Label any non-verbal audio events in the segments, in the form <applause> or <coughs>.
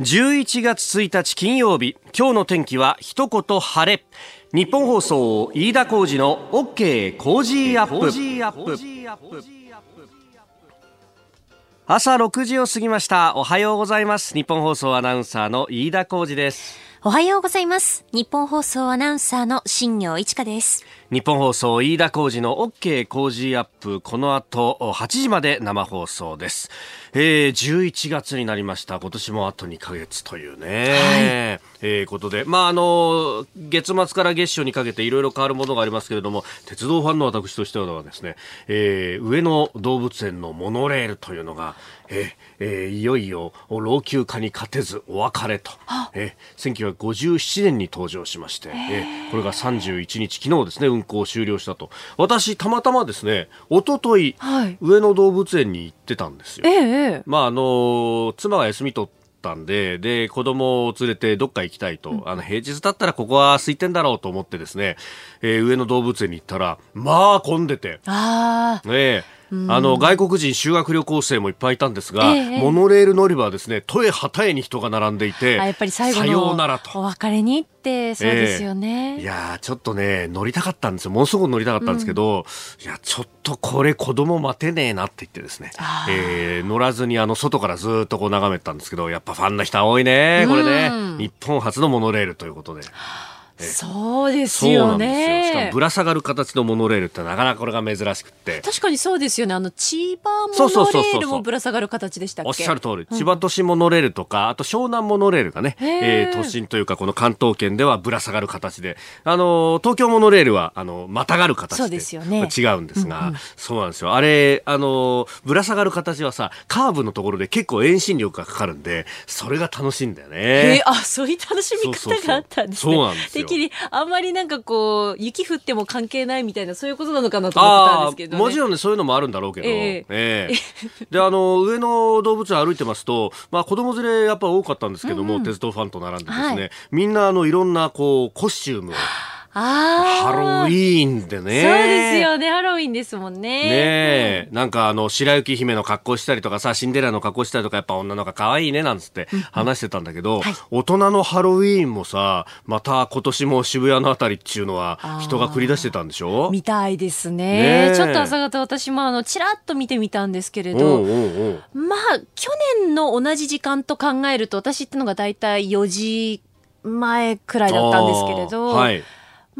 11月1日金曜日今日の天気は一言晴れ。日本放送飯田浩二の OK 工事アップ。朝6時を過ぎました。おはようございます。日本放送アナウンサーの飯田浩二です。おはようございます。日本放送アナウンサーの新業一華です。日本放送飯田浩二の OK 工事アップこの後8時まで生放送です。えー、11月になりました。今年もあと2か月というね、はい、えー、ことで、まああの月末から月初にかけていろいろ変わるものがありますけれども鉄道ファンの私としてはですね、えー、上野動物園のモノレールというのが、えーえー、いよいよ老朽化に勝てずお別れと、えー、1957年に登場しまして、えー、これが31日。昨日ですね運行終了したと私たまたまですね一昨日、はい、上野動物園に行ってたんですよ。えーまああの妻が休み取ったんで、で、子供を連れてどっか行きたいと、うん、あの、平日だったらここは空いてんだろうと思ってですね、えー、上野動物園に行ったら、まあ混んでて。ああ。ねえ。あの外国人修学旅行生もいっぱいいたんですが、ええ、モノレール乗り場はですね、都へ旗へに人が並んでいて、やっぱり最後のお別れにってそうですよね。え、いやちょっとね、乗りたかったんですよ。ものすごく乗りたかったんですけど、うん、いや、ちょっとこれ子供待てねえなって言ってですね、えー、乗らずにあの外からずっとこう眺めてたんですけど、やっぱファンの人多いね、これね。日本初のモノレールということで。そうですよね。しかもぶら下がる形のモノレールってなかなかこれが珍しくて。確かにそうですよね。あの、千葉モノレールもぶら下がる形でしたっけ？おっしゃる通り。千葉都市モノレールとか、あと湘南モノレールがね、えー、都心というかこの関東圏ではぶら下がる形で、あの、東京モノレールは、あの、またがる形で。そうですよね。違うんですが、うんうん、そうなんですよ。あれ、あの、ぶら下がる形はさ、カーブのところで結構遠心力がかかるんで、それが楽しいんだよね。あ、そういう楽しみ方があったんですね。そうなんですよ。きりあんまりなんかこう雪降っても関係ないみたいなそういうことなのかなと思ってたんですけど、ね、もちろんねそういうのもあるんだろうけど、えー、えー、であの上野動物園歩いてますと、まあ、子供連れやっぱ多かったんですけども、うん、鉄道ファンと並んでですね、はい、みんなあのいろんなこうコスチュームをハロウィーンでね。そうですよね。ハロウィンですもんね。ねえ、うん、なんかあの、白雪姫の格好したりとかさ、シンデレラの格好したりとか、やっぱ女の子可愛いね、なんつって話してたんだけど、うんはい、大人のハロウィーンもさ、また今年も渋谷のあたりっていうのは人が繰り出してたんでしょ？みたいですね。ねちょっと朝方私もあの、ちらっと見てみたんですけれど、まあ、去年の同じ時間と考えると、私ってのが大体4時前くらいだったんですけれど、はい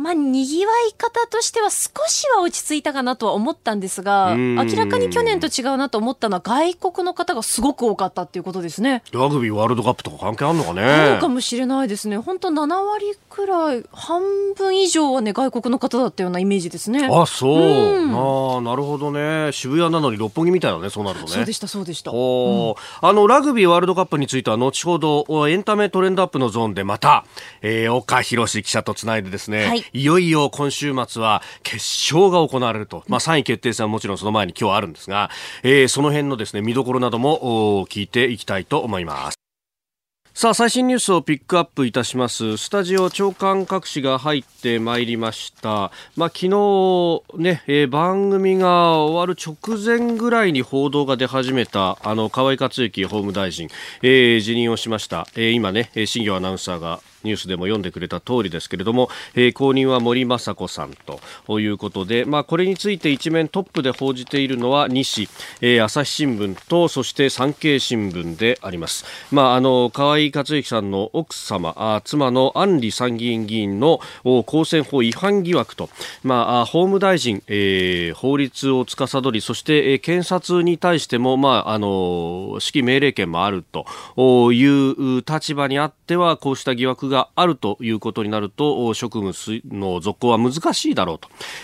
まあ、賑わい方としては少しは落ち着いたかなとは思ったんですが、明らかに去年と違うなと思ったのは外国の方がすごく多かったっていうことですね。ラグビーワールドカップとか関係あるのかね。あるかもしれないですね。本当7割くらい、半分以上はね、外国の方だったようなイメージですね。あ、そう。うん、あなるほどね。渋谷なのに六本木みたいなね、そうなるとね。そうでした、そうでした。お、うん、あの、ラグビーワールドカップについては後ほど、エンタメトレンドアップのゾーンでまた、えー、岡博記者とつないでですね、はい、いよいよ今週末は決勝が行われると、まあ、3位決定戦はもちろんその前に今日あるんですが、えー、その辺のですね見どころなども聞いていきたいと思います。さあ最新ニュースをピックアップいたします。スタジオ長官各紙が入ってまいりました。まあ昨日ね、えー、番組が終わる直前ぐらいに報道が出始めたあの河井克行法務大臣、えー、辞任をしました、えー、今ね新業アナウンサーがニュースでも読んでくれた通りですけれども、えー、後任は森雅子さんということで、まあ、これについて一面トップで報じているのは西、えー、朝日新聞とそして産経新聞であります。まあ、あの河井克行さんの奥様あ妻の安里参議院議員の公選法違反疑惑と、まあ、法務大臣、えー、法律を司りそして、えー、検察に対しても、まあ、あの指揮命令権もあるという立場にあってはこうした疑惑があるということになると職務の続行は難しいだろう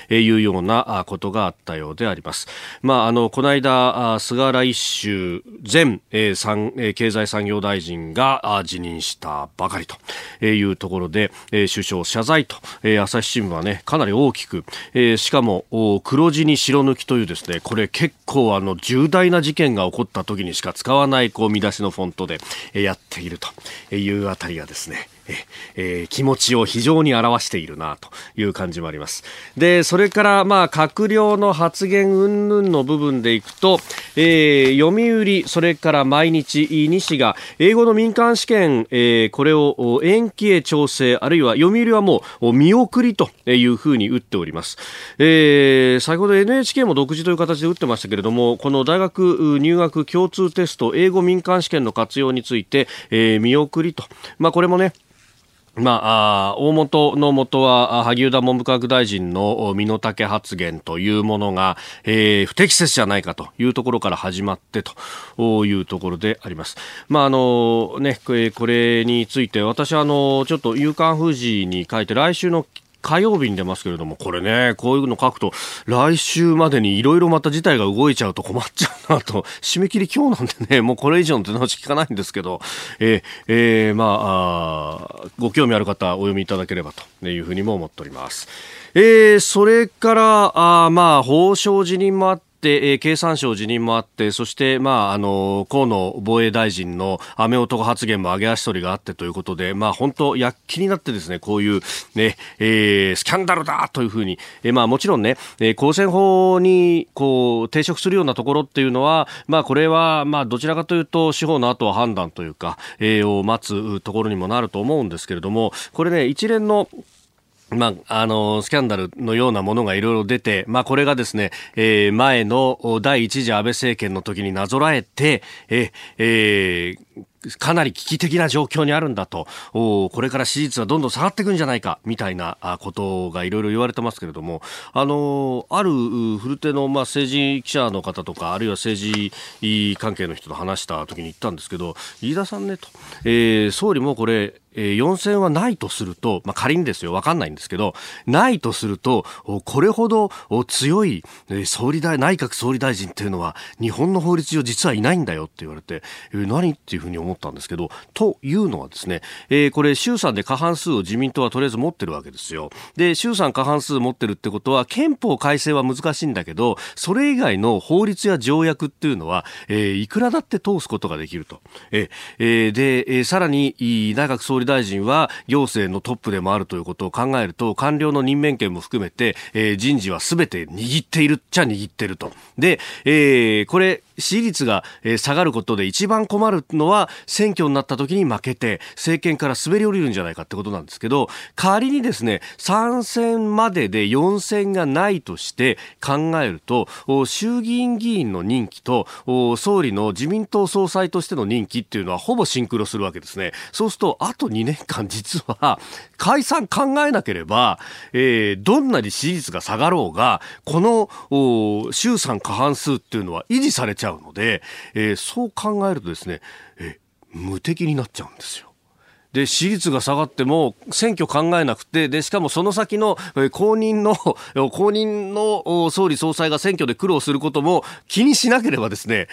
というようなことがあったようであります。まあ、あのこの間菅来秋前、えー、経済産業大臣が辞任したばかりというところで、えー、首相謝罪と、えー、朝日新聞はねかなり大きく、えー、しかも黒字に白抜きというですねこれ結構あの重大な事件が起こった時にしか使わないこう見出しのフォントでやっているというあたりがですねえー、気持ちを非常に表しているなという感じもあります。で、それからまあ閣僚の発言云々の部分でいくと、えー、読売、それから毎日、西が英語の民間試験、えー、これを延期へ調整、あるいは読売はもう見送りというふうに打っております。えー、先ほど NHK も独自という形で打ってましたけれども、この大学入学共通テスト、英語民間試験の活用について、えー、見送りと。まあこれもね、まあ、大元の元は萩生田文部科学大臣の身の丈発言というものが、えー、不適切じゃないかというところから始まってというところであります。まああのね、これについて私はあのちょっと夕刊富士に書いて来週の火曜日に出ますけれども、これね、こういうの書くと、来週までにいろいろまた事態が動いちゃうと困っちゃうなと、<laughs> 締め切り今日なんでね、もうこれ以上の手直し聞かないんですけど、えー、えー、まあご興味ある方、お読みいただければというふうにも思っております。えー、それから、あまあ、報奨辞任もあって、えー、経産省辞任もあって、そして、まあ、あの、河野防衛大臣の雨男発言も上げ足取りがあってということで、まあ、本当、躍起になってですね、こういう、ね、えー、スキャンダルだというふうに、えー、まあ、もちろんね、えー、公選法に、こう、抵触するようなところっていうのは、まあ、これは、まあ、どちらかというと、司法の後は判断というか、えー、を待つところにもなると思うんですけれども、これね、一連の、まあ、あの、スキャンダルのようなものがいろいろ出て、まあ、これがですね、えー、前の第一次安倍政権の時になぞらえて、ええー、かなり危機的な状況にあるんだと、これから支持率はどんどん下がっていくんじゃないか、みたいなことがいろいろ言われてますけれども、あの、ある古手の、まあ、政治記者の方とか、あるいは政治関係の人と話した時に言ったんですけど、飯田さんねと、えー、総理もこれ、えー、4000はないとすると、まあ、仮にですよ、わかんないんですけど、ないとすると、これほど強い、総理大、内閣総理大臣っていうのは、日本の法律上実はいないんだよって言われて、えー、何っていうふうに思ったんですけど、というのはですね、えー、これ、衆参で過半数を自民党はとりあえず持ってるわけですよ。で、衆参過半数持ってるってことは、憲法改正は難しいんだけど、それ以外の法律や条約っていうのは、えー、いくらだって通すことができると。えー、で、えー、さらに、内閣総理大臣は行政のトップでもあるということを考えると、官僚の任命権も含めて、えー、人事は全て握っているっちゃ握っていると。で、えー、これ、支持率が下がることで一番困るのは選挙になった時に負けて政権から滑り降りるんじゃないかってことなんですけど仮にですね3選までで4選がないとして考えると衆議院議員の任期と総理の自民党総裁としての任期っていうのはほぼシンクロするわけですね。そうするとあと2年間実は解散考えなければ、えー、どんなに支持率が下がろうがこの衆参過半数っていうのは維持されちゃちゃうので、えー、そう考えるとですね、え無敵になっちゃうんですよ。で、私立が下がっても、選挙考えなくて、で、しかもその先の、え公認の、<laughs> 公認の総理総裁が選挙で苦労することも気にしなければですね、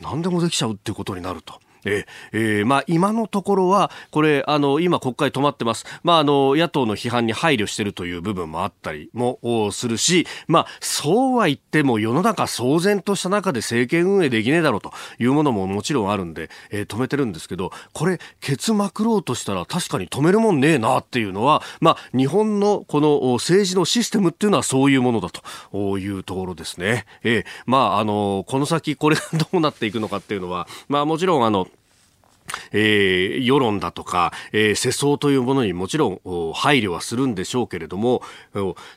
何でもできちゃうっていうことになると。ええー、まあ、今のところは、これ、あの、今国会止まってます。まあ、あの、野党の批判に配慮してるという部分もあったりもするし、まあ、そうは言っても世の中騒然とした中で政権運営できねえだろうというものももちろんあるんで、えー、止めてるんですけど、これ、ケツまくろうとしたら確かに止めるもんねえなっていうのは、まあ、日本のこの政治のシステムっていうのはそういうものだというところですね。えー、まあ、あの、この先これがどうなっていくのかっていうのは、まあ、もちろんあの、えー、世論だとか、えー、世相というものにもちろん配慮はするんでしょうけれども、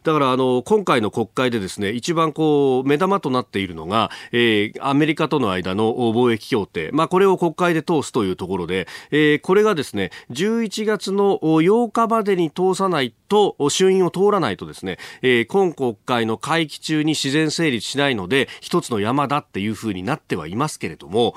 だからあの、今回の国会でですね、一番こう、目玉となっているのが、えー、アメリカとの間の貿易協定、まあこれを国会で通すというところで、えー、これがですね、11月の8日までに通さないと、と衆院を通らないとですね、えー、今国会の会期中に自然成立しないので、一つの山だっていうふうになってはいますけれども、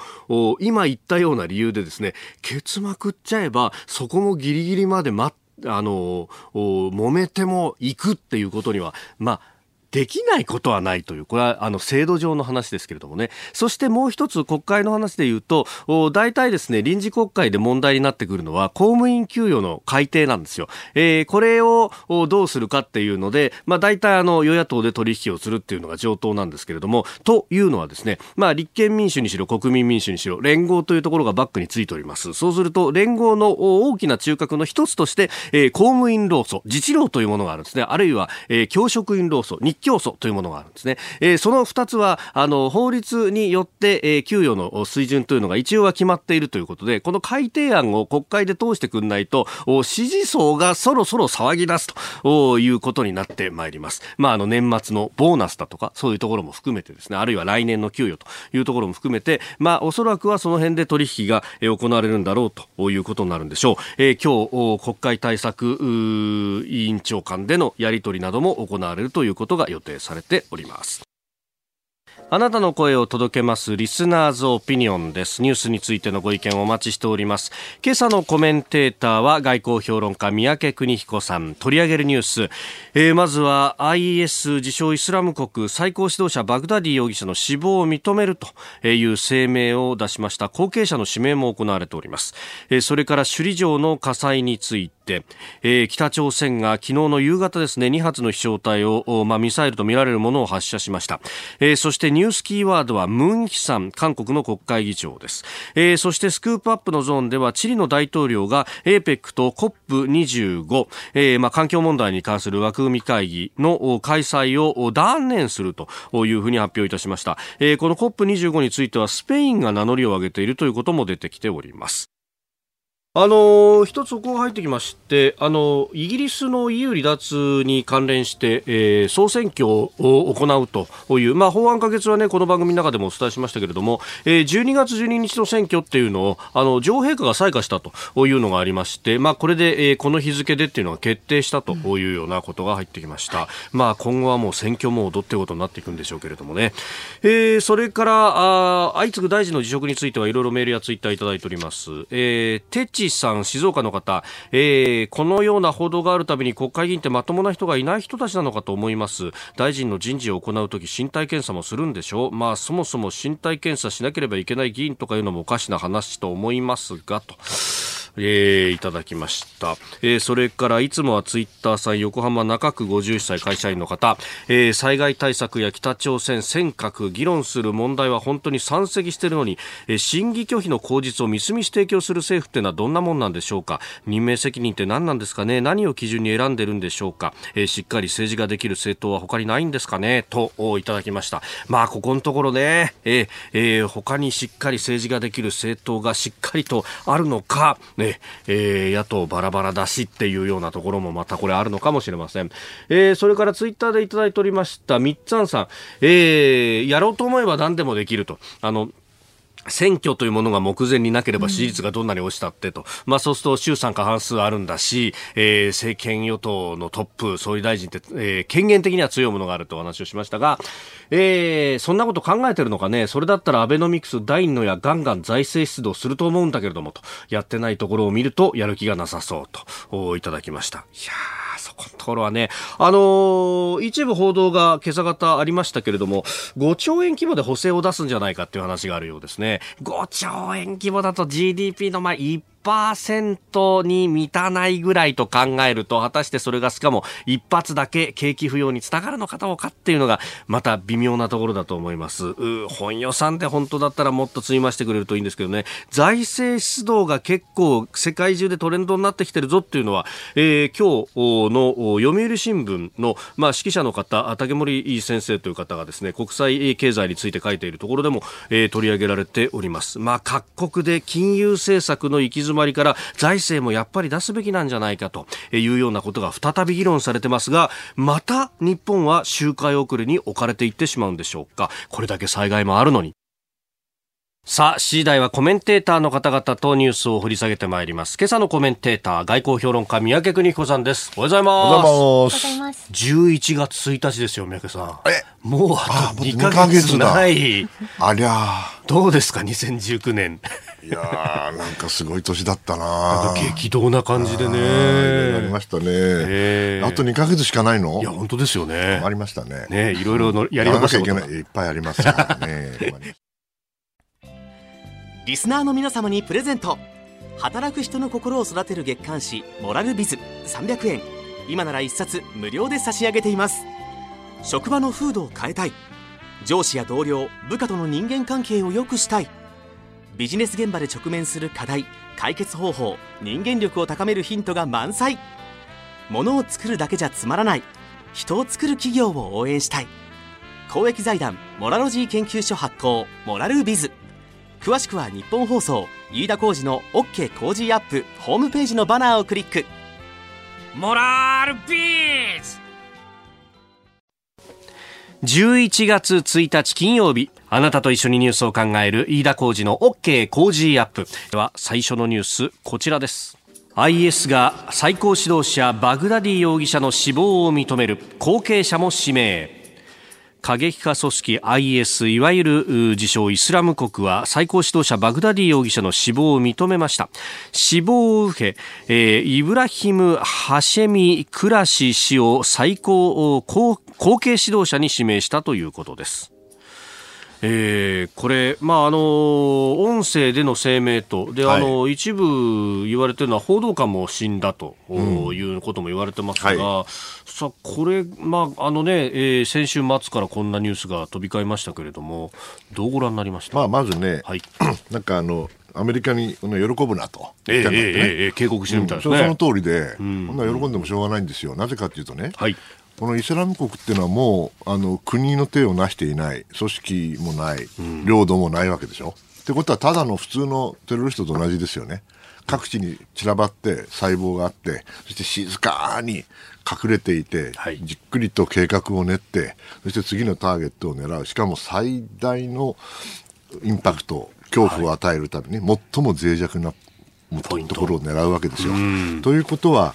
今言ったような理由でですね、ケツまくっちゃえば、そこもギリギリまで待っあの、揉めても行くっていうことには、まあ、できないことはないという、これはあの制度上の話ですけれどもね。そしてもう一つ国会の話で言うと、大体ですね、臨時国会で問題になってくるのは公務員給与の改定なんですよ。えー、これをどうするかっていうので、まあ大体あの与野党で取引をするっていうのが上等なんですけれども、というのはですね、まあ立憲民主にしろ国民民主にしろ連合というところがバックについております。そうすると連合の大きな中核の一つとして、えー、公務員労組、自治労というものがあるんですね。あるいは、えー、教職員労組、教組というものがあるんですね。えー、その二つは、あの、法律によって、えー、給与の水準というのが一応は決まっているということで、この改定案を国会で通してくんないと、支持層がそろそろ騒ぎ出すということになってまいります。まあ、あの、年末のボーナスだとか、そういうところも含めてですね、あるいは来年の給与というところも含めて、まあ、おそらくはその辺で取引が行われるんだろうということになるんでしょう。えー、今日、国会対策委員長間でのやり取りなども行われるということが予定されております。あなたの声を届けますリスナーズオピニオンです。ニュースについてのご意見をお待ちしております。今朝のコメンテーターは外交評論家三宅邦彦さん。取り上げるニュース。えー、まずは IS 自称イスラム国最高指導者バグダディ容疑者の死亡を認めるという声明を出しました後継者の指名も行われております。えー、それから首里城の火災についてて、えー、北朝鮮が昨日の夕方ですね、2発の飛翔体を、まあ、ミサイルとみられるものを発射しました。えー、そしてニュースキーワードはムンヒさん、韓国の国会議長です。えー、そしてスクープアップのゾーンではチリの大統領が APEC と COP25、えー、まあ、環境問題に関する枠組み会議の開催を断念するというふうに発表いたしました。えー、この COP25 についてはスペインが名乗りを上げているということも出てきております。あの一つここが入ってきまして、あのイギリスの EU 離脱に関連して、えー、総選挙を行うという、まあ、法案可決はね、この番組の中でもお伝えしましたけれども、えー、12月12日の選挙っていうのを、あの、女王陛下が採火したというのがありまして、まあ、これで、えー、この日付でっていうのが決定したというようなことが入ってきました。うん、まあ、今後はもう選挙モードっていうことになっていくんでしょうけれどもね。えー、それから、あ相次ぐ大臣の辞職についてはいろいろメールやツイッターいただいております。えー、テチさん、静岡の方、えー、このような報道があるたびに国会議員ってまともな人がいない人たちなのかと思います。大臣の人事を行うとき身体検査もするんでしょう。まあ、そもそも身体検査しなければいけない議員とかいうのもおかしな話と思いますが、と。えー、いただきました、えー、それからいつもはツイッターさん横浜中区51歳会社員の方、えー、災害対策や北朝鮮尖閣議論する問題は本当に山積しているのに、えー、審議拒否の口実をみすみす提供する政府っていうのはどんなもんなんでしょうか。任命責任って何なんですかね。何を基準に選んでるんでしょうか、えー、しっかり政治ができる政党は他にないんですかね。といただきました。まあここのところね、えーえー、他にしっかり政治ができる政党がしっかりとあるのか、ねで、えー、野党バラバラだしっていうようなところもまたこれあるのかもしれません。えー、それからツイッターでいただいておりました、みっつんさん、えー、やろうと思えば何でもできると。あの、選挙というものが目前になければ支持率がどんなに落ちたってと、うん、まあそうすると衆参過半数あるんだし、えー、政権与党のトップ、総理大臣って、えー、権限的には強いものがあるとお話をしましたが、えー、そんなこと考えてるのかね、それだったらアベノミクス第2のやガンガン財政出動すると思うんだけれどもと、やってないところを見るとやる気がなさそうと、いただきました。いやーそこのところはね、あのー、一部報道が今朝方ありましたけれども、5兆円規模で補正を出すんじゃないかっていう話があるようですね。5兆円規模だと GDP のまあ5%に満たないぐらいと考えると、果たしてそれがしかも一発だけ景気不要につながるのかどうかっていうのが、また微妙なところだと思います。本予算で本当だったらもっと積み増してくれるといいんですけどね、財政出動が結構世界中でトレンドになってきてるぞっていうのは、えー、今日の読売新聞の、まあ、指揮者の方、竹森先生という方がですね、国際経済について書いているところでも、えー、取り上げられております。まあ、各国で金融政策の行き詰まりから財政もやっぱり出すべきなんじゃないかというようなことが再び議論されてますがまた日本は周回遅れに置かれていってしまうんでしょうかこれだけ災害もあるのにさあ、次第はコメンテーターの方々とニュースを掘り下げてまいります。今朝のコメンテーター、外交評論家、三宅邦彦さんです。おはようございます。おはようございます。11月1日ですよ、三宅さん。え？もうあと2ヶ月ない。ありゃどうですか、2019年。いやー、なんかすごい年だったな激動な感じでね。ありましたね。えー、あと2か月しかないの？いや、本当ですよね。ありましたね。ねいろいろのやりなきゃいけない。いっぱいありますからね。<laughs> リスナーの皆様にプレゼント。働く人の心を育てる月刊誌「モラルビズ」300円今なら1冊無料で差し上げています職場の風土を変えたい上司や同僚部下との人間関係を良くしたいビジネス現場で直面する課題解決方法人間力を高めるヒントが満載。ものを作るだけじゃつまらない。人を作る企業を応援したい。公益財団モラロジー研究所発行モラルビズ。詳しくは日本放送飯田浩司の OK 工事アップホームページのバナーをクリック。モラルビズ！11月1日金曜日あなたと一緒にニュースを考える飯田浩司の OK 工事アップ。では最初のニュースこちらです。IS が最高指導者バグダディ容疑者の死亡を認める後継者も指名。過激派組織 IS いわゆる自称イスラム国は最高指導者バグダディ容疑者の死亡を認めました。死亡を受け、えー、イブラヒム・ハシェミ・クラシ氏を最高後継指導者に指名したということです。えー、これ、まああの音声での声明とで、はい、あの一部言われてるのは報道官も死んだということも言われてますが、うん。はい、さこれ、まああのねえー、先週末からこんなニュースが飛び交いましたけれどもどうご覧になりました、まあ、まずね、はい、<clears throat> なんかあのアメリカに喜ぶなと、えー、ね、えー、警告してるみたいですね、うん、その通りで、うん、こんな喜んでもしょうがないんですよ、なぜかというとね、はい、このイスラム国っていうのはもうあの国の手を成していない。組織もない、領土もないわけでしょ。ってことはただの普通のテロリストと同じですよね。各地に散らばって細胞があってそして静かに隠れていて、はい、じっくりと計画を練ってそして次のターゲットを狙う。しかも最大のインパクト恐怖を与えるために、最も脆弱なところを狙うわけですよ。ということは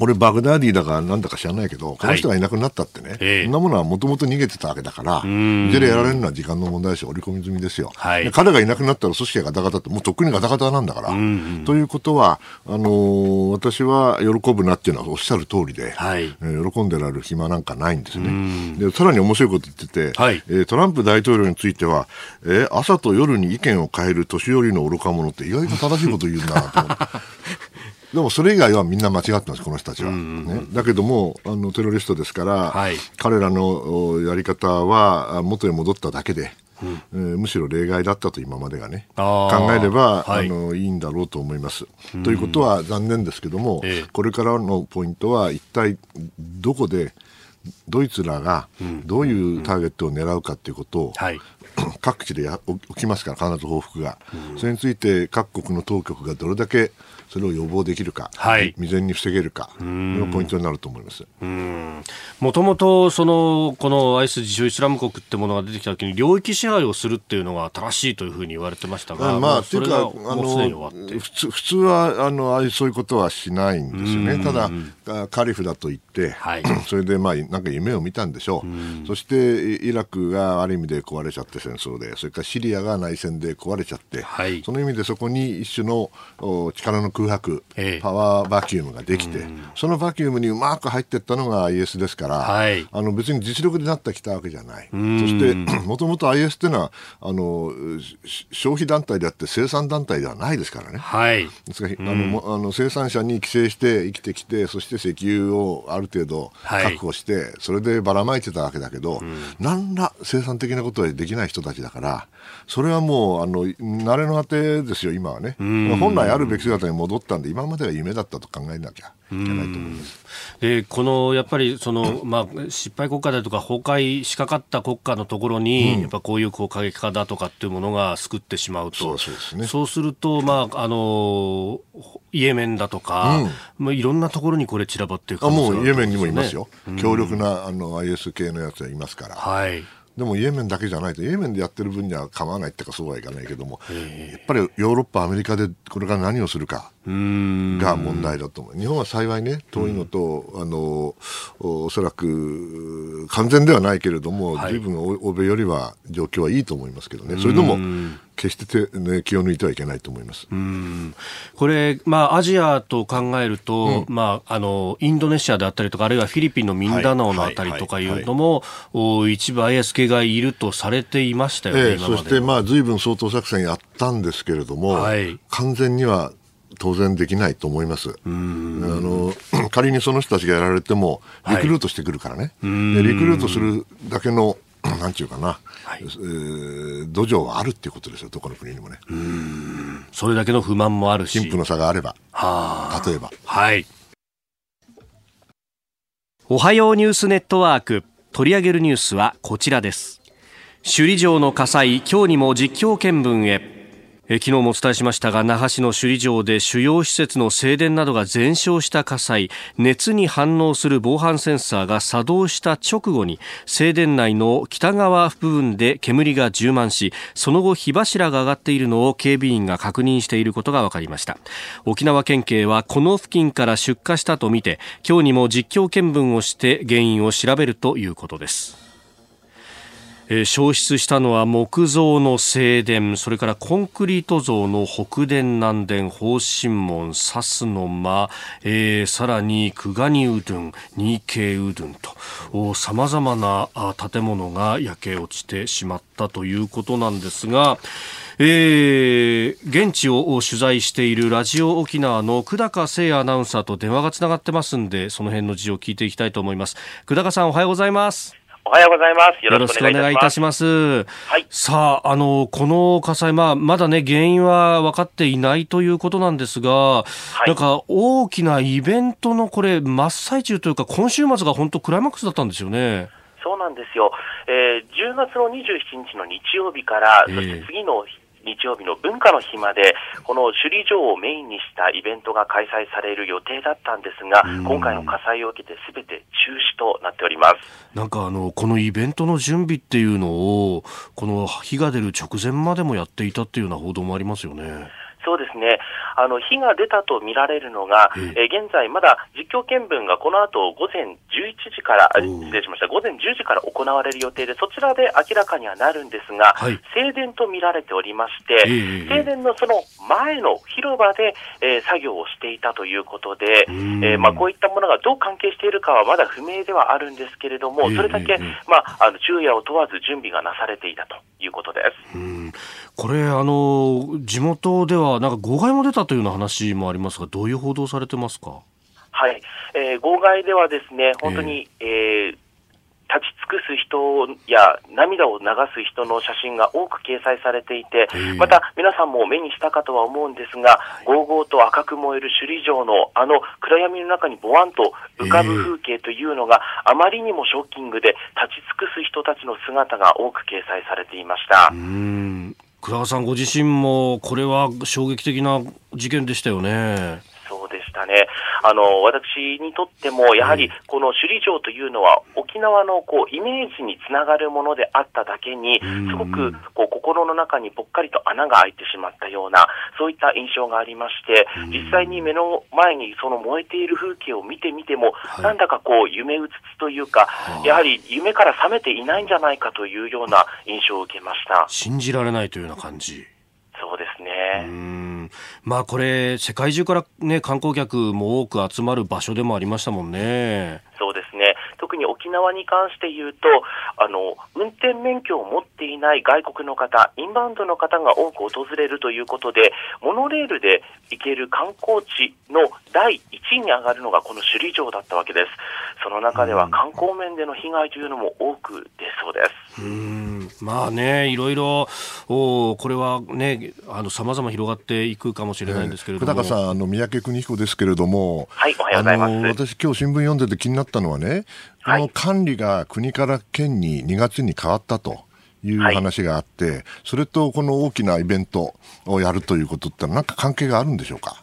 俺バグダディだかなんだか知らないけど、この人がいなくなったってね、はい、そんなものはもともと逃げてたわけだから、いずれやられるのは時間の問題ですよ、織り込み済みですよ。はい、彼がいなくなったら組織がガタガタって、もうとっくにガタガタなんだから。ということは、あのー、私は喜ぶなっていうのはおっしゃる通りで、はい、えー、喜んでられる暇なんかないんですね。で、さらに面白いこと言ってて、はい、えー、トランプ大統領については、えー、朝と夜に意見を変える年寄りの愚か者って意外と正しいこと言うんだなと思って。<laughs> でもそれ以外はみんな間違ってます、この人たちは。ね、だけどもあの、テロリストですから、はい、彼らのやり方は元に戻っただけで、うん。えー、むしろ例外だったと今までがね考えれば、はい、あのいいんだろうと思います。ということは残念ですけども、えこれからのポイントは一体どこでドイツらがどういうターゲットを狙うかということを、はい、<clears throat> 各地でや起きますから必ず報復が、それについて各国の当局がどれだけそれを予防できるか、はい、未然に防げるか、これがポイントになると思います。もともと、その、このアイス自称イスラム国ってものが出てきたときに、領域支配をするっていうのが正しいというふうに言われてましたが、まあ、というか、あの、普通普通は、あの、あそういうことはしないんですよね。ただ、カリフだと言って、はい、<clears throat> それで、まあ、なんか夢を見たんでしょう。そして、イラクがある意味で壊れちゃって戦争で、それからシリアが内戦で壊れちゃって、はい、その意味でそこに一種の力の空白、パワーバキュームができて、そのバキュームにうまく入っていったのが IS ですから、はい、あの別に実力でなってきたわけじゃない。そしてもともと IS っていうのはあの消費団体であって生産団体ではないですからね。はい、ですからあのあの生産者に寄生して生きてきてそして石油をある程度確保して、はい、それでばらまいてたわけだけど、何ら生産的なことはできない人たちだからそれはもうあの慣れの果てですよ今はね。本来あるべき姿に戻ったんで今までは夢だったと考えなきゃいけないと思います。でこのやっぱりその、まあ、失敗国家だとか崩壊しかかった国家のところに、うん、やっぱこういうこう過激化だとかっていうものが救ってしまうと。そう、ね、そうすると、まあ、あのイエメンだとか、うん、まあ、いろんなところにこれ散らばっていく、ね、もうイエメンにもいますよ、強力なあの IS 系のやつはいますから。はいでもイエメンだけじゃないとイエメンでやってる分には構わないってかそうはいかないけどもやっぱりヨーロッパアメリカでこれから何をするかが問題だと思う。日本は幸いね遠いのとあのおそらく完全ではないけれども、はい、随分欧米よりは状況はいいと思いますけどね。それでも決して、ね、気を抜いてはいけないと思います。うん。これ、まあ、アジアと考えると、うん、まあ、あのインドネシアであったりとかあるいはフィリピンのミンダナオのあたりとかいうのも、一部 IS がいるとされていましたよね、ええ、そして、まあ、随分掃討作戦やったんですけれども、はい、完全には当然できないと思います。あの <clears throat> 仮にその人たちがやられてもリクルートしてくるからね、はい、でリクルートするだけのなんていうかな、はい、えー、土壌はあるっていうことですよ、どこの国にもね。それだけの不満もあるし。貧富の差があれば、は例えば。はい。おはようニュースネットワーク。取り上げるニュースはこちらです。首里城の火災、今日にも実況見分へ。え昨日もお伝えしましたが那覇市の首里城で主要施設の正殿などが全焼した火災熱に反応する防犯センサーが作動した直後に正殿内の北側部分で煙が充満しその後火柱が上がっているのを警備員が確認していることが分かりました。沖縄県警はこの付近から出火したとみて今日にも実況見分をして原因を調べるということです。え、消失したのは木造の正殿それからコンクリート造の北殿南殿方針門薩の間、えー、さらに久我にうどん二景うどんと。さまざまな建物が焼け落ちてしまったということなんですがえー、現地を取材しているラジオ沖縄の久高誠アナウンサーと電話がつながってますんでその辺の事情を聞いていきたいと思います。久高さんおはようございます。おはようございます。よろしくお願いいたします。はい。さあ、あの、この火災、まあ、まだね、原因は分かっていないということなんですが、はい、なんか大きなイベントのこれ、真っ最中というか、今週末が本当クライマックスだったんですよね。そうなんですよ。えー、10月の27日の日曜日から、そして次の日曜日の文化の日まで、この首里城をメインにしたイベントが開催される予定だったんですが、今回の火災を受けてすべて中止となっております。なんかあの、このイベントの準備っていうのを、この火が出る直前までもやっていたっていうような報道もありますよね。そうですね。あの、火が出たと見られるのが、えー、現在まだ実況見分がこの後午前11時から、失礼しました、午前10時から行われる予定で、そちらで明らかにはなるんですが、はい、正殿と見られておりまして、正殿のその前の広場で、えー、作業をしていたということで、えー、まあ、こういったものがどう関係しているかはまだ不明ではあるんですけれども、それだけ、まあ、あの昼夜を問わず準備がなされていたということです。これ、あの、地元ではなんか号外も出たというような話もありますが、どういう報道されてますか？はい、えー、号外ではですね、本当に、えー、えー立ち尽くす人や涙を流す人の写真が多く掲載されていて、また皆さんも目にしたかとは思うんですが、ごうごうと赤く燃える首里城のあの暗闇の中にぼわんと浮かぶ風景というのがあまりにもショッキングで立ち尽くす人たちの姿が多く掲載されていました。倉田さんご自身もこれは衝撃的な事件でしたよね。そうでしたね。あの、私にとっても、やはり、この首里城というのは、沖縄のこう、イメージにつながるものであっただけに、すごく、こう、心の中にぽっかりと穴が開いてしまったような、そういった印象がありまして、実際に目の前にその燃えている風景を見てみても、なんだかこう、夢うつつというか、やはり夢から覚めていないんじゃないかというような印象を受けました。信じられないというような感じ。そうですね。まあこれ、世界中からね、観光客も多く集まる場所でもありましたもんね。そうですね。特に沖縄に関して言うと、あの、運転免許を持っていない外国の方、インバウンドの方が多く訪れるということで、モノレールで行ける観光地の第1位に上がるのがこの首里城だったわけです。その中では観光面での被害というのも多く出そうです。うんまあね、いろいろ、おこれはね、あの、様々広がっていくかもしれないんですけれども。えー、さん、あの、三宅邦彦ですけれども、はい、おはようございます。私今日新聞読んでて気になったのはね、この管理が国から県に2月に変わったと。いう話があって、はい、それとこの大きなイベントをやるということって何か関係があるんでしょうか？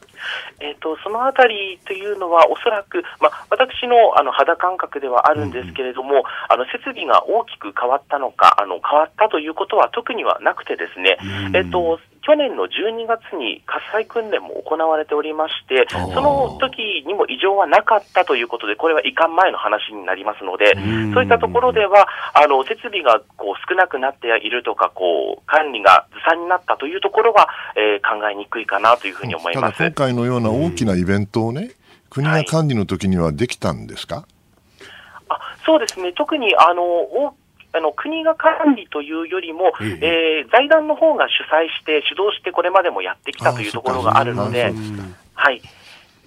えーと、そのあたりというのは、おそらく、まあ、私のあの肌感覚ではあるんですけれども、うん、あの設備が大きく変わったのかあの、変わったということは特にはなくてですね、うん、えーと、去年の12月に火災訓練も行われておりまして、その時にも異常はなかったということで、これは移管前の話になりますので、そういったところでは、あの設備がこう少なくなっているとか、こう管理がずさんになったというところは、えー、考えにくいかなというふうに思います。今回のような大きなイベントをね、国が管理の時にはできたんですか、はい、あそうですね、特にあの大あの国が管理というよりも、ええー、財団の方が主催して、主導してこれまでもやってきたというところがあるので、はい。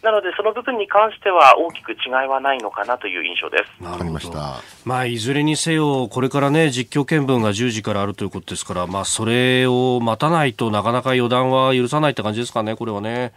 なので、その部分に関しては大きく違いはないのかなという印象です。わかりました。まあ、いずれにせよ、これからね、実況見分が10時からあるということですから、まあ、それを待たないとなかなか予断は許さないって感じですかね、これはね。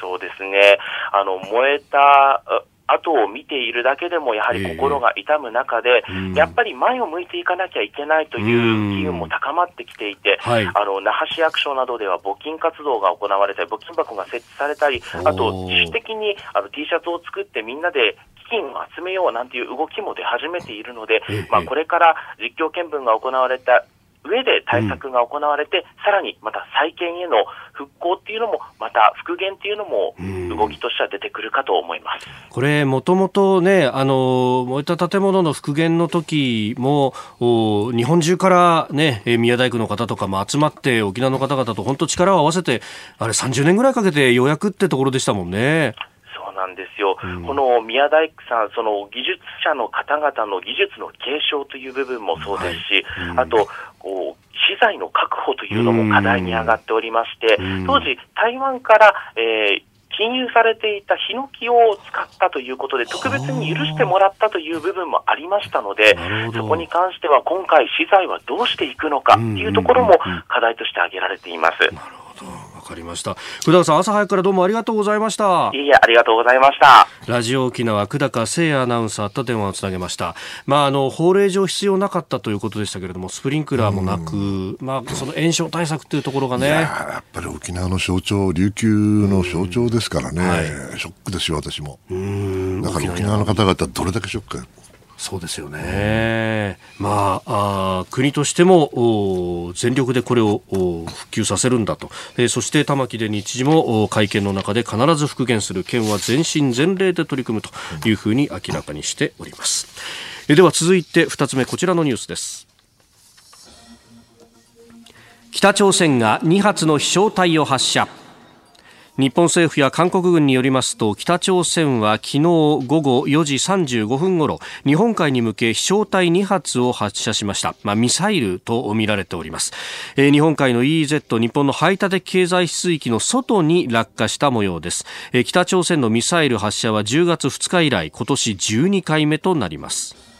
そうですね。あの、燃えた、後を見ているだけでもやはり心が痛む中で、えー、やっぱり前を向いていかなきゃいけないという機運も高まってきていて、はい、あの那覇市役所などでは募金活動が行われたり、募金箱が設置されたり、あと自主的にあの T シャツを作ってみんなで基金を集めようなんていう動きも出始めているので、えー、まあ、これから実況見分が行われた上で対策が行われて、うん、さらにまた再建への復興っていうのも、また復元っていうのも、動きとしては出てくるかと思います、これ、もともとね、あの燃えた建物の復元の時も、日本中からね、宮大工の方とかも集まって、沖縄の方々と本当、力を合わせて、あれ、30年ぐらいかけてようやくってところでしたもんね。なんですよ、う。ん、この宮大工さん、その技術者の方々の技術の継承という部分もそうですし、はい。うん、あとこう、資材の確保というのも課題に上がっておりまして、当時、台湾から、えー禁輸されていたヒノキを使ったということで、特別に許してもらったという部分もありましたので、そこに関しては今回、資材はどうしていくのかというところも課題として挙げられています。どかりました。久高さん朝早くからどうもありがとうございました。いいえありがとうございました。ラジオ沖縄久高誠也アナウンサーと電話をつなげました。まああの法令上必要なかったということでしたけれどもスプリンクラーもなくまあその炎症対策というところがね。やっぱり沖縄の象徴琉球の象徴ですからね、はい、ショックですよ私も。だから沖縄の方々どれだけショックかそうですよね。まあ、あ国としても全力でこれを復旧させるんだと。えそして玉城で日時も会見の中で必ず復元する県は全身全霊で取り組むというふうに明らかにしております。えでは続いて2つ目こちらのニュースです。北朝鮮が2発の飛翔体を発射。日本政府や韓国軍によりますと北朝鮮は昨日午後4時35分ごろ日本海に向け飛翔体2発を発射しました、まあ、ミサイルと見られております、えー、日本海の EEZ 日本の排他的経済水域の外に落下した模様です、えー、北朝鮮のミサイル発射は10月2日以来今年12回目となります。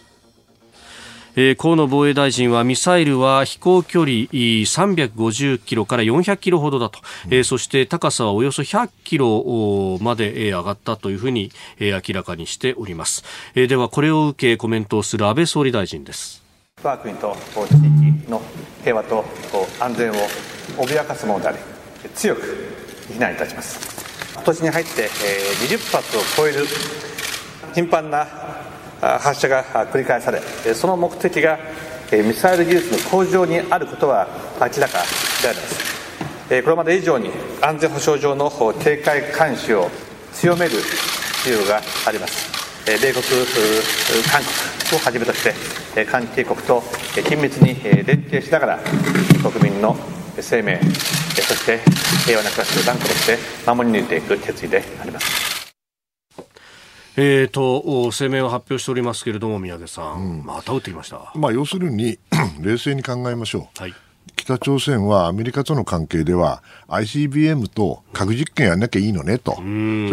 えー、河野防衛大臣はミサイルは飛行距離350キロから400キロほどだと、うん、えー、そして高さはおよそ100キロまで、えー、上がったというふうに、えー、明らかにしております、えー、ではこれを受けコメントをする安倍総理大臣です。我が国と地域の平和と安全を脅かすものであり強く非難いたします。今年に入って、えー、20発を超える頻繁な発射が繰り返されその目的がミサイル技術の向上にあることは明らかであります。これまで以上に安全保障上の警戒監視を強める必要があります。米国、韓国をはじめとして関係国と緊密に連携しながら国民の生命そして平和な暮らしを断固として守り抜いていく決意であります。えーと、声明を発表しておりますけれども、宮根さん、うん、また撃ってきました、まあ、要するに <clears throat> 冷静に考えましょう、はい、北朝鮮はアメリカとの関係では ICBM と核実験やんなきゃいいのねと、そ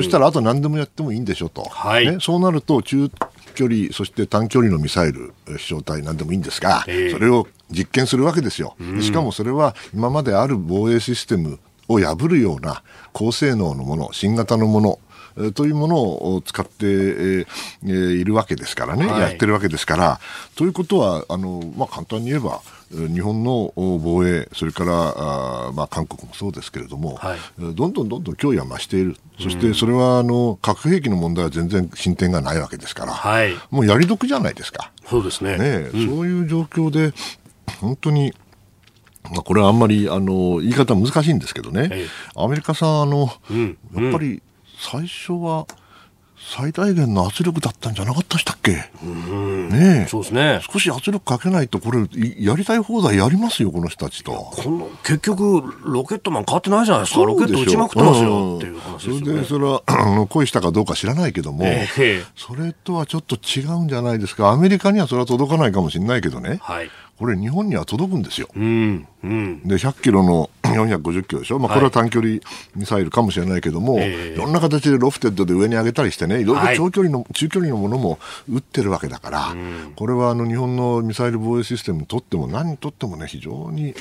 したらあと何でもやってもいいんでしょと、はい、ね、そうなると中距離、そして短距離のミサイル、飛翔体なんでもいいんですが、えー、それを実験するわけですよ。しかもそれは今まである防衛システムを破るような高性能のもの、新型のもの、というものを使って、えー、いるわけですからね、はい、やってるわけですから、ということは、あのまあ、簡単に言えば、日本の防衛、それからあ、まあ、韓国もそうですけれども、はい、どんどんどんどん脅威は増している、そしてそれはあの核兵器の問題は全然進展がないわけですから、はい、もうやり得じゃないですか。そうですね、ね、うん、そういう状況で、本当にまあ、これはあんまりあの言い方難しいんですけどね、ええ、アメリカさんあの、うん、やっぱり最初は最大限の圧力だったんじゃなかったしたっけ、ねそうですね。少し圧力かけないとこれやりたい放題やりますよこの人たちと。この結局ロケットマン変わってないじゃないですか。ロケット打ちまくってますよ、っていう話ですよ、ね、それでそれはあの恋したかどうか知らないけども、えー、それとはちょっと違うんじゃないですか。アメリカにはそれは届かないかもしれないけどね、はい。これ日本には届くんですよ。うんうん、で100キロの450キロでしょ、まあ、これは短距離ミサイルかもしれないけども、はい、いろんな形でロフテッドで上に上げたりしてねいろいろ長距離の、はい、中距離のものも撃ってるわけだから、うん、これはあの日本のミサイル防衛システムにとっても何にとってもね非常に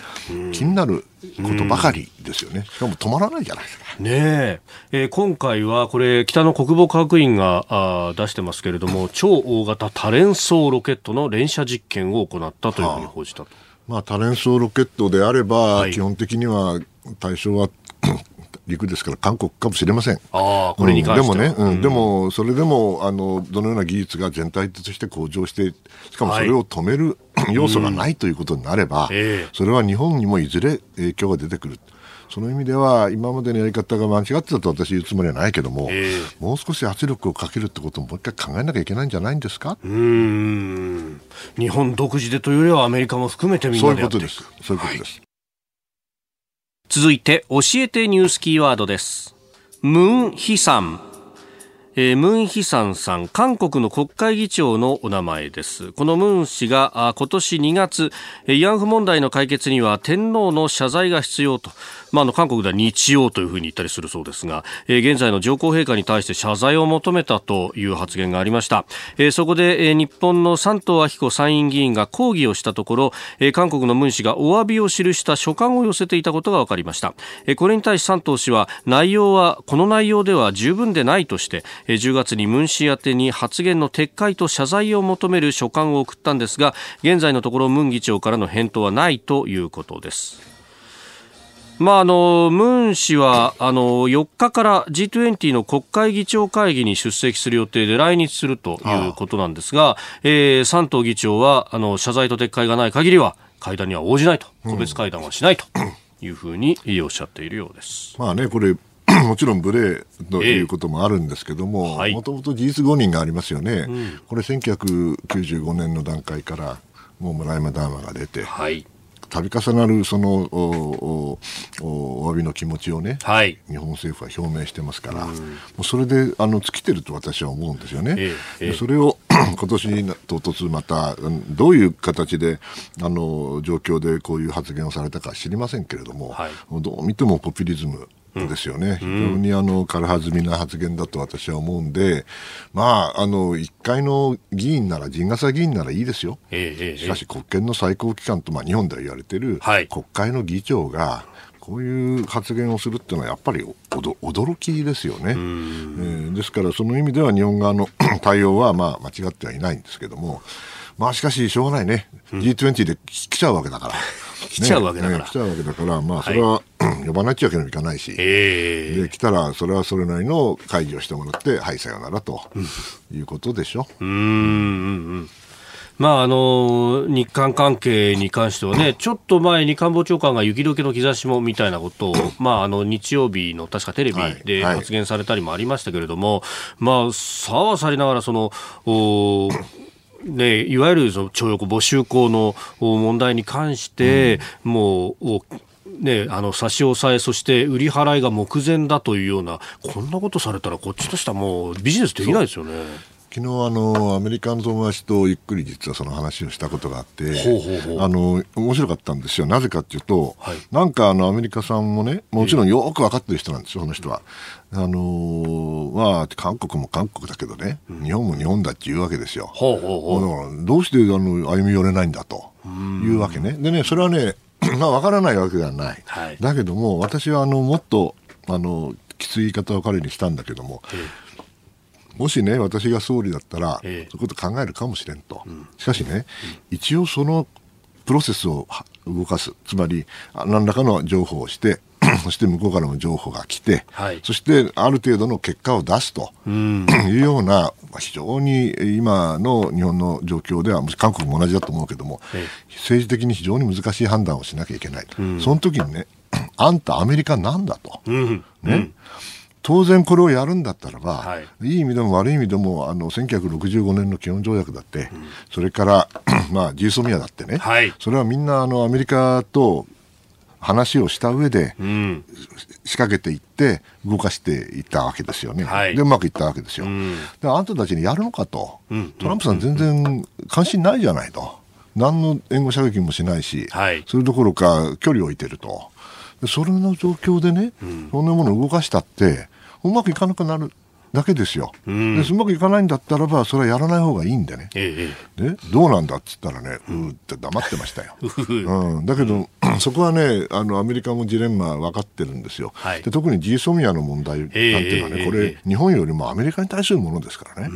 気になることばかりですよね、しかも止まらないじゃないですか。ねえ。ー、今回はこれ北の国防科学院があ出してますけれども超大型多連装ロケットの連射実験を行ったというふうに報じたと。はあまあ、多連装ロケットであれば、はい、基本的には対象は <coughs> 陸ですから韓国かもしれません。あこれに関して、うん、でもね、うん、うん、でもそれでもあのどのような技術が全体として向上して、しかもそれを止める、はい、要素がないということになれば、うんえ。ー、それは日本にもいずれ影響が出てくる。その意味では今までのやり方が間違ってたと私言うつもりはないけども、えー、もう少し圧力をかけるってことももう一回考えなきゃいけないんじゃないんですか？うん。日本独自でというよりはアメリカも含めてみんなでやっていく。そういうことです。そういうことです。はい続いて教えてニュースキーワードです。ムンヒさんえー、ムン・ヒサンさん、韓国の国会議長のお名前です。このムン氏があ今年2月、慰安婦問題の解決には天皇の謝罪が必要と、まあ、の韓国では日曜というふうに言ったりするそうですが、えー、現在の上皇陛下に対して謝罪を求めたという発言がありました、えー、そこで、えー、日本の山東昭子参院議員が抗議をしたところ、えー、韓国のムン氏がお詫びを記した書簡を寄せていたことが分かりました、えー、これに対し山東氏は内容はこの内容では十分でないとして、えー、10月にムン氏宛てに発言の撤回と謝罪を求める書簡を送ったんですが現在のところムン議長からの返答はないということです。まあ、あのムン氏はあの4日から G20 の国会議長会議に出席する予定で来日するということなんですが、えー、山東議長はあの謝罪と撤回がない限りは会談には応じないと、個別会談はしないというふうにおっしゃっているようです。まあね、これ <clears throat> もちろん無礼ということもあるんですけども、もともと事実誤認がありますよね、うん、これ、1995年の段階から、もう村山談話が出て、はい、度重なるそのおおお詫びの気持ちをね、はい、日本政府は表明してますから、もうそれであの尽きてると私は思うんですよね。ええ、それを <clears throat> 今年唐突またどういう形であの状況でこういう発言をされたか知りませんけれども、はい、どう見てもポピュリズムですよね、うん、非常にあの軽はずみな発言だと私は思うんで、まあ、あの1回の議員なら、陣笠議員ならいいですよ、ええ、しかし国権の最高機関と、まあ、日本では言われてい。る国会の議長が、こういう発言をするっていうのはやっぱり驚きですよね、えー、ですからその意味では日本側の <coughs> 対応はまあ間違ってはいないんですけども、まあしかししょうがないね、うん、G20 で来ちゃうわけだから。来ちゃうわけだから。ね来ちゃうわけだから、まあ、それは、はい、<clears throat> 呼ばないっちゃうわけにもいかないし、えー、で来たら、それはそれなりの会議をしてもらって、はい、さよならと、いうことでしょ。うんうんまあ、あの日韓関係に関してはね、<clears throat> ちょっと前に官房長官が雪解けの兆しもみたいなことを、<clears throat> まあ、あの日曜日の確かテレビで発言されたりもありましたけれども、はいはい、まあ、さはさりながらそのおね、いわゆるその徴用工募集校の問題に関して、うん、もう、ね、あの差し押さえ、そして売り払いが目前だというような、こんなことされたら、こっちとしてはもうビジネスできないですよね。昨日あのアメリカの友達とゆっくり実はその話をしたことがあってあの面白かったんですよ。なぜかというと、はい、なんかあのアメリカさんもねもちろんよく分かってる人なんですよその人は。あのまあ韓国も韓国だけどね、うん、日本も日本だっていうわけですよ。ほうほうほう。だからどうしてあの歩み寄れないんだというわけね。でねそれはね <clears throat> まあ分からないわけではない、はい、だけども私はあのもっとあのきつい言い方を彼にしたんだけども、もしね、私が総理だったら、ええ、そういうこと考えるかもしれんと。うん、しかしね、うん、一応そのプロセスを動かす。つまり、何らかの情報をして <clears throat> そして向こうからも情報が来て、はい、そしてある程度の結果を出すというような、非常に今の日本の状況では、韓国も同じだと思うけども、政治的に非常に難しい判断をしなきゃいけない、うん、その時にね、あんたアメリカなんだと。うんね、当然これをやるんだったらば、はい、いい意味でも悪い意味でもあの1965年の基本条約だって、うん、それから <clears throat> まあ、ジーソミアだってね、はい、それはみんなあのアメリカと話をした上で、うん、仕掛けていって動かしていったわけですよね、はい、でうまくいったわけですよ、うん、であんたたちにやるのかと、うん、トランプさん全然関心ないじゃないと。何の援護射撃もしないし、はい、それどころか距離を置いてると。それの状況でね、そんなものを動かしたってうまくいかなくなるだけですよ、うん、でうまくいかないんだったらばそれはやらない方がいいんでね、ええ、でどうなんだっつったらねうーって黙ってましたよ、<laughs> うん、だけど、<clears throat> そこはねあのアメリカもジレンマ分かってるんですよ、はい、で特にジーソミアの問題なんていうのはね、これ日本よりもアメリカに対するものですからね、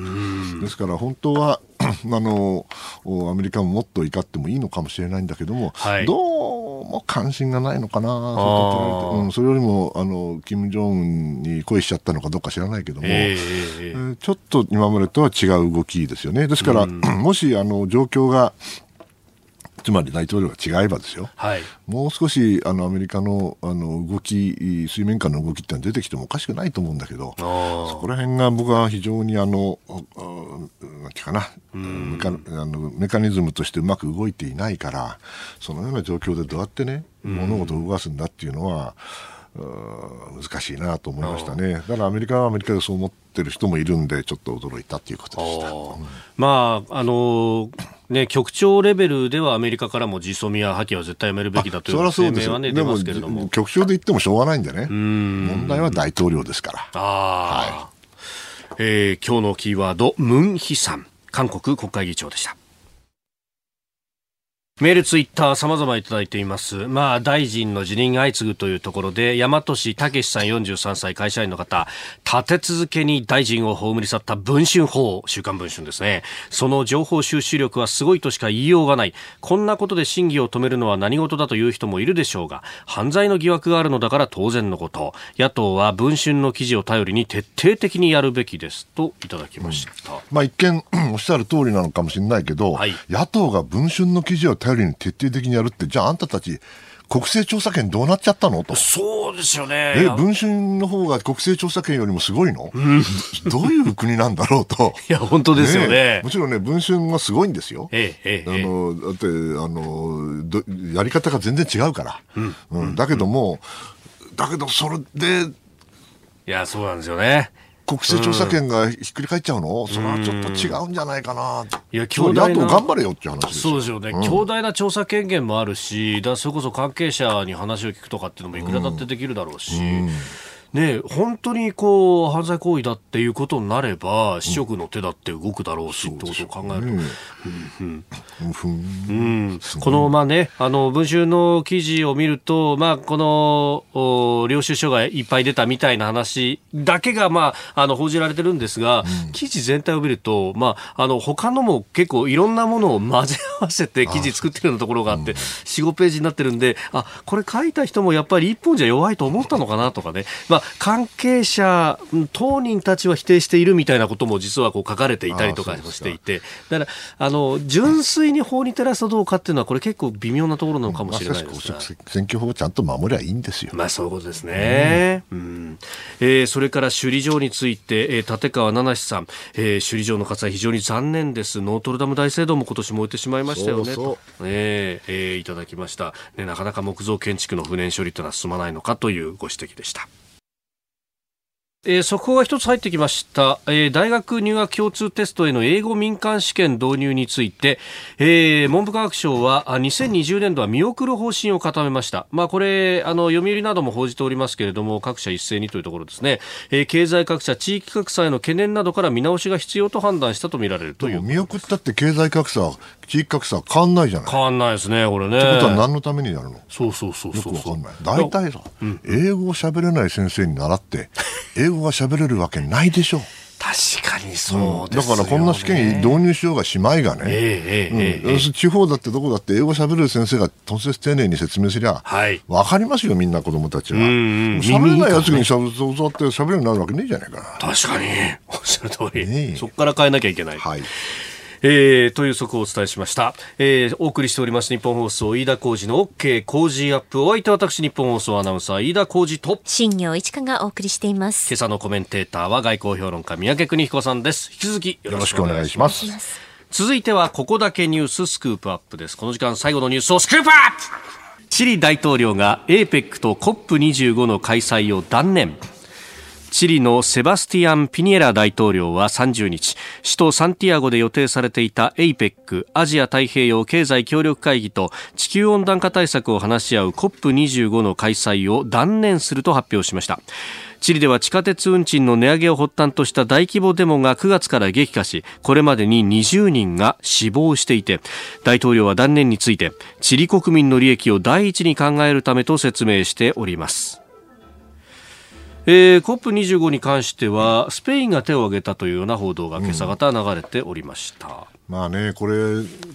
ですから本当は <clears throat> あのアメリカももっと怒ってもいいのかもしれないんだけども、はい、どうも関心がないのかなそ,、うん、それよりもあの金正恩に恋しちゃったのかどうか知らないけども、えー、ちょっと今までとは違う動きですよね。ですから、もしあの状況がつまり大統領が違えばですよ、はい、もう少しあのアメリカのあの動き、水面下の動きってのは出てきてもおかしくないと思うんだけど、そこら辺が僕は非常にあの、なんていうかな、メカあのメカニズムとしてうまく動いていないから、そのような状況でどうやってね、物事を動かすんだっていうのは、難しいなと思いましたね。だからアメリカはアメリカでそう思ってる人もいるんで、ちょっと驚いたということでした。まあ、あのね、局長レベルではアメリカからもジソミア破棄は絶対やめるべきだという声明はね、出ますけれども。局長で言ってもしょうがないんでね。問題は大統領ですから。あはい、えー、今日のキーワード、ムン・ヒさん、韓国国会議長でした。メール、ツイッター、様々いただいています。まあ、大臣の辞任相次ぐというところで、大和市武さん43歳、会社員の方、立て続けに大臣を葬り去った文春法、週刊文春ですね。その情報収集力はすごいとしか言いようがない。こんなことで審議を止めるのは何事だという人もいるでしょうが、犯罪の疑惑があるのだから当然のこと。野党は文春の記事を頼りに徹底的にやるべきです。といただきました。うん、まあ、一見、おっしゃる通りなのかもしれないけど、はい、野党が文春の記事を頼りに徹底的にやるって、じゃああんたたち、国政調査権どうなっちゃったのと。そうですよね。え、文春の方が国政調査権よりもすごいの、うん、どういう国なんだろうと。<laughs> いや、本当ですよね。ねもちろんね、文春はすごいんですよ。ええ、ええ。あの、だって、あの、やり方が全然違うから。うん。うん、だけども、だけどそれで、いや、そうなんですよね。国政調査権がひっくり返っちゃうの、うん、それはちょっと違うんじゃないかな。いや、強大な。頑張れよっていう話そうですよね、うん、強大な調査権限もあるし、だそれこそ関係者に話を聞くとかっていうのもいくらだってできるだろうし。うんね、本当にこう犯罪行為だっていうことになれば、市職の手だって動くだろうし、ってことを考えると、うん。このまあね、あの文春の記事を見ると、まあ、この領収書がいっぱい出たみたいな話だけが、まあ、あの報じられてるんですが、うん、記事全体を見ると、まあ、あの他のも結構いろんなものを混ぜ合わせて記事作ってるようなところがあって、4、5ページになってるんで、あこれ書いた人もやっぱり一本じゃ弱いと思ったのかなとかね、まあ、関係者、当人たちは否定しているみたいなことも実はこう書かれていたりとかしていて、だから、あの、純粋に法に照らすとどうかっていうのは、これ結構微妙なところなのかもしれないですまあ、選挙法をちゃんと守りゃいいんですよ。まあそういうことですね。うん、うん、えー、それから首里城について、えー、立川七さん、えー、首里城の火災非常に残念です。ノートルダム大聖堂も今年燃えてしまいましたよね。そうそうえー、えー、いただきました。ね、なかなか木造建築の不燃処理というのは進まないのかというご指摘でした。えー、速報が一つ入ってきました、えー、大学入学共通テストへの英語民間試験導入について、えー、文部科学省は2020年度は見送る方針を固めました、まあ、これあの読売なども報じておりますけれども各社一斉にというところですね、えー、経済格差地域格差への懸念などから見直しが必要と判断したとみられるという。見送ったって経済格差地域格差変わんないじゃない。変わんないですねこれね。ってことは何のためにやるの？そうそうそうそうよくわかんない。大体さ、うん、英語を喋れない先生に習って <laughs> 英語が喋れるわけないでしょ。確かににそうだからこんな試験導入しようがしまいがね、えーえーうん、地方だってどこだって英語しゃべる先生がとんせ丁寧に説明すりゃ、はい、分かりますよ、みんな子供たちは。しゃべれないやつに教わってしゃべるようになるわけねえじゃないかな。確かに、おっしゃる通り、ね、そこから変えなきゃいけない。はいえー、という速報をお伝えしました、えー、お送りしております日本放送飯田浩司の OK 工事アップお相手は私日本放送アナウンサー飯田浩司と。新業一華がお送りしています。今朝のコメンテーターは外交評論家三宅邦彦さんです。引き続きよろしくお願いします。続いてはここだけニューススクープアップです。この時間最後のニュースをスクープアップ。チリ大統領が APEC と COP25 の開催を断念チリのセバスティアン・ピニエラ大統領は30日首都サンティアゴで予定されていた APEC アジア太平洋経済協力会議と地球温暖化対策を話し合う COP25 の開催を断念すると発表しました。チリでは地下鉄運賃の値上げを発端とした大規模デモが9月から激化しこれまでに20人が死亡していて大統領は断念についてチリ国民の利益を第一に考えるためと説明しております。えー、COP25 に関してはスペインが手を挙げたというような報道が今朝方流れておりました。うんまあね、これ、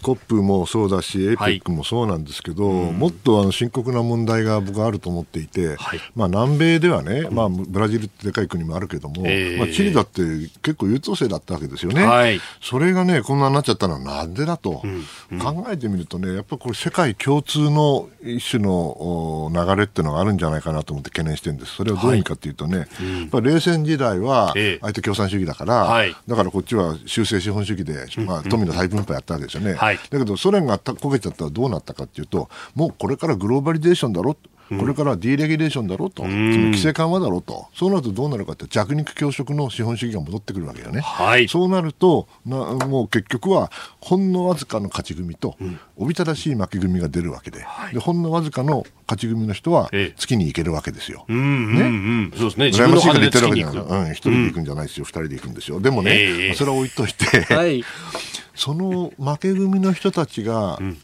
COP もそうだし、 APEC もそうなんですけど、はいうん、もっとあの深刻な問題が僕はあると思っていて、はい、まあ、南米ではね、まあ、ブラジルってでかい国もあるけども、えー、まあ、チリだって結構優等生だったわけですよね、はい、それがね、こんなになっちゃったのはなんでだと、うん。うん、考えてみるとね、やっぱりこれ、世界共通の一種の流れっていうのがあるんじゃないかなと思って懸念してるんです、それはどういう意味かというとね、やっぱ冷戦時代は相手共産主義だから、だからこっちは修正資本主義で、まあ、富の再分配やったわけですよね、はい、だけどソ連が焦げちゃったらどうなったかというともうこれからグローバリゼーションだろこれからディーレギュレーションだろうと、規制緩和だろうと、そうなるとどうなるかって、弱肉強食の資本主義が戻ってくるわけよね。はい、そうなるとな、もう結局は、ほんのわずかの勝ち組と、おびただしい負け組が出るわけで、でほんのわずかの勝ち組の人は月に行けるわけですよ。ね、そうですね。羨ましいから言ってるわけじゃない。うん、一人で行くんじゃないですよ、二人で行くんですよ。でもね、えー、それは置いといて、はい、<laughs> その負け組の人たちが、うん、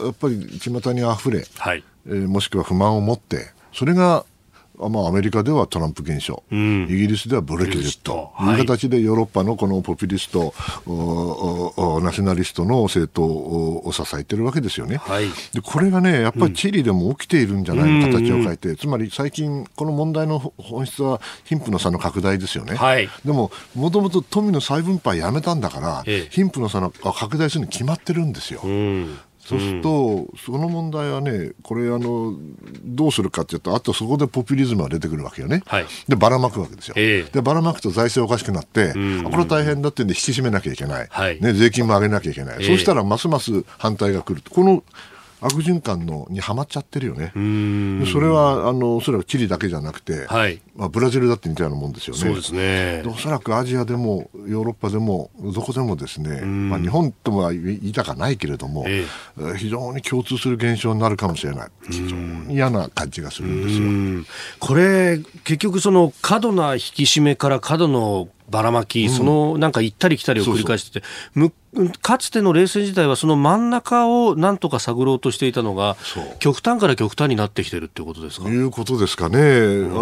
やっぱり巷にあふれ、はい。えー、もしくは不満を持って、それがまあ、アメリカではトランプ現象、うん、イギリスではブレキジェット。とい。う形でヨーロッパのこのポピュリスト、ナショナリストの政党を支えてるわけですよね、はい、でこれがね、やっぱりチリでも起きているんじゃないの、形を変えて、つまり最近、この問題の本質は貧富の差の拡大ですよね、はい、でも、もともと富の再分配やめたんだから、ええ、貧富の差が拡大するに決まってるんですよ。うんそうすると、うん、その問題はね、これあの、どうするかっていうと、あとそこでポピュリズムが出てくるわけよね、はい、でばらまくわけですよ、えー、でばらまくと財政おかしくなって、うん、これ大変だってんで引き締めなきゃいけない、はい、ね、税金も上げなきゃいけない、えー、そうしたらますます反対が来る、この悪循環のにはまっちゃってるよね。それはあのおそらくチリだけじゃなくて、はい、まあ、ブラジルだって似たようなもんですよね。そうですねおそらくアジアでもヨーロッパでもどこでもですね、まあ、日本とは言いたかないけれども、えー、非常に共通する現象になるかもしれない。非常に嫌な感じがするんですよ。これ結局その過度な引き締めから過度のばらまき、そのなんか行ったり来たりを繰り返してて、かつての冷戦時代はその真ん中をなんとか探ろうとしていたのが、極端から極端になってきてるってことですか？いうことですかね。あ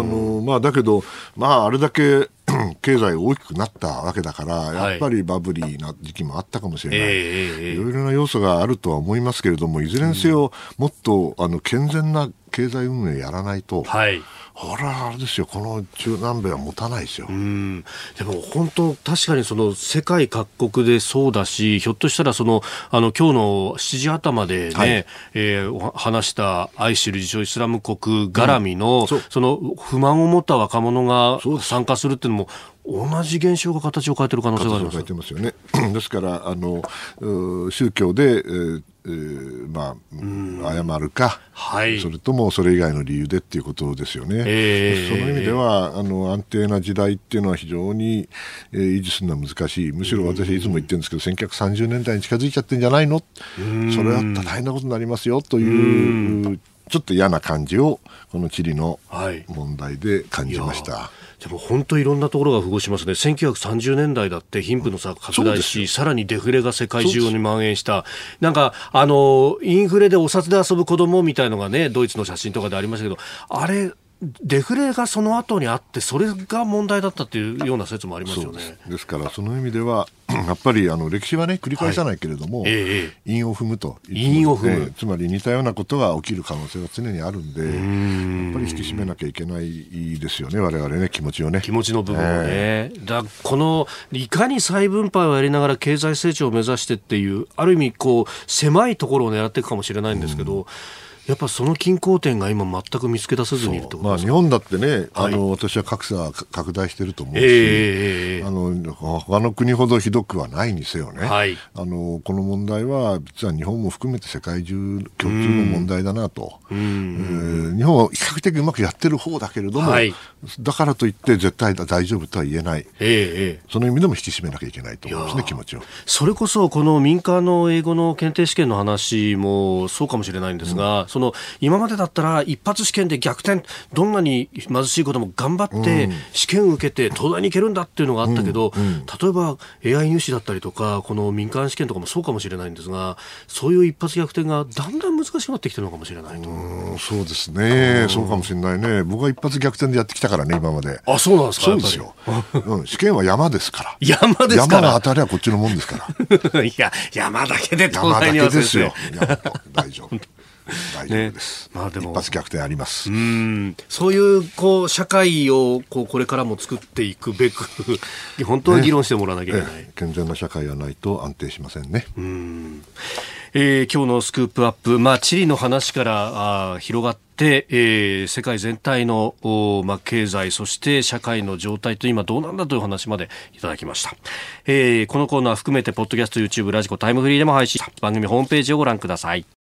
のまあ、だけど、まあ、あれだけ <clears throat> 経済大きくなったわけだから、やっぱりバブリーな時期もあったかもしれない、いろいろな要素があるとは思いますけれども、いずれにせよ、もっとあの健全な経済運営やらないと、はい、これはあれですよ、この中南米は持たないですよ。でも本当、確かにその世界各国でそうだし、ひょっとしたらその、あの、今日の7時頭でね、はい、えー、話したアイシル自称イスラム国絡みの、うん、そその不満を持った若者が参加するっていうのも、同じ現象が形を変えてる可能性があります。変えてますよね。<clears throat> ですからあの宗教で、えーえー、まあ、謝るか、はい、それともそれ以外の理由でっていうことですよね。えー、その意味ではあの安定な時代っていうのは非常に、えー、維持するのは難しい。むしろ私いつも言ってるんですけど、1930年代に近づいちゃってんじゃないの？それは大変なことになりますよというちょっと嫌な感じをこの地理の問題で感じました。はいでも本当いろんなところが符合しますね。1930年代だって貧富の差が拡大し、さらにデフレが世界中に蔓延した。なんか、あの、インフレでお札で遊ぶ子供みたいのがね、ドイツの写真とかでありましたけど、あれ、デフレがその後にあって、それが問題だったというような説もありますよね。ですから、その意味では、<clears throat> やっぱりあの歴史はね、繰り返さないけれども、はいええ、韻を踏むと。韻を踏む。つまり似たようなことが起きる可能性が常にあるんで、んやっぱり引き締めなきゃいけないですよね、我々ね、気持ちをね。気持ちの部分をね。えー、だこの、いかに再分配をやりながら経済成長を目指してっていう、ある意味、こう、狭いところを狙っていくかもしれないんですけど、やっぱその均衡点が今全く見つけ出せずにいるとまあ、日本だってね、あの、はい、私は格差拡大してると思うし、えー、あの他の国ほどひどくはないにせよね、はい、あのこの問題は実は日本も含めて世界中共通の問題だなと、えー、日本は比較的うまくやってる方だけれども、はい、だからといって絶対大丈夫とは言えない、えー、その意味でも引き締めなきゃいけないと思うんですね、気持ちを。それこそこの民間の英語の検定試験の話もそうかもしれないんですが、うんその今までだったら一発試験で逆転どんなに貧しい子でも頑張って試験を受けて東大に行けるんだっていうのがあったけど、例えば AI 入試だったりとかこの民間試験とかもそうかもしれないんですがそういう一発逆転がだんだん難しくなってきてるのかもしれないと。そうですね。そうかもしれないね。僕は一発逆転でやってきたからね今まで。あそうなんですかそうですよ、うん、試験は山ですから。<laughs> 山ですから。山が当たりゃこっちのもんですから。<laughs> いや山だけで東大にはですよ。大丈夫大丈夫です、ね、まあ、でも。一発逆転あります。うん。そういうこう社会をこうこれからも作っていくべく <laughs> 本当に議論してもらわなきゃいけない、ね、健全な社会がないと安定しませんね。うん。えー、今日のスクープアップ、まあ、地理の話からあ広がって、えー、世界全体の、まあ、経済、そして社会の状態と今どうなんだという話までいただきました。えー、このコーナー含めて、ポッドキャスト、YouTube、ラジコ、タイムフリーでも配信、番組ホームページをご覧ください。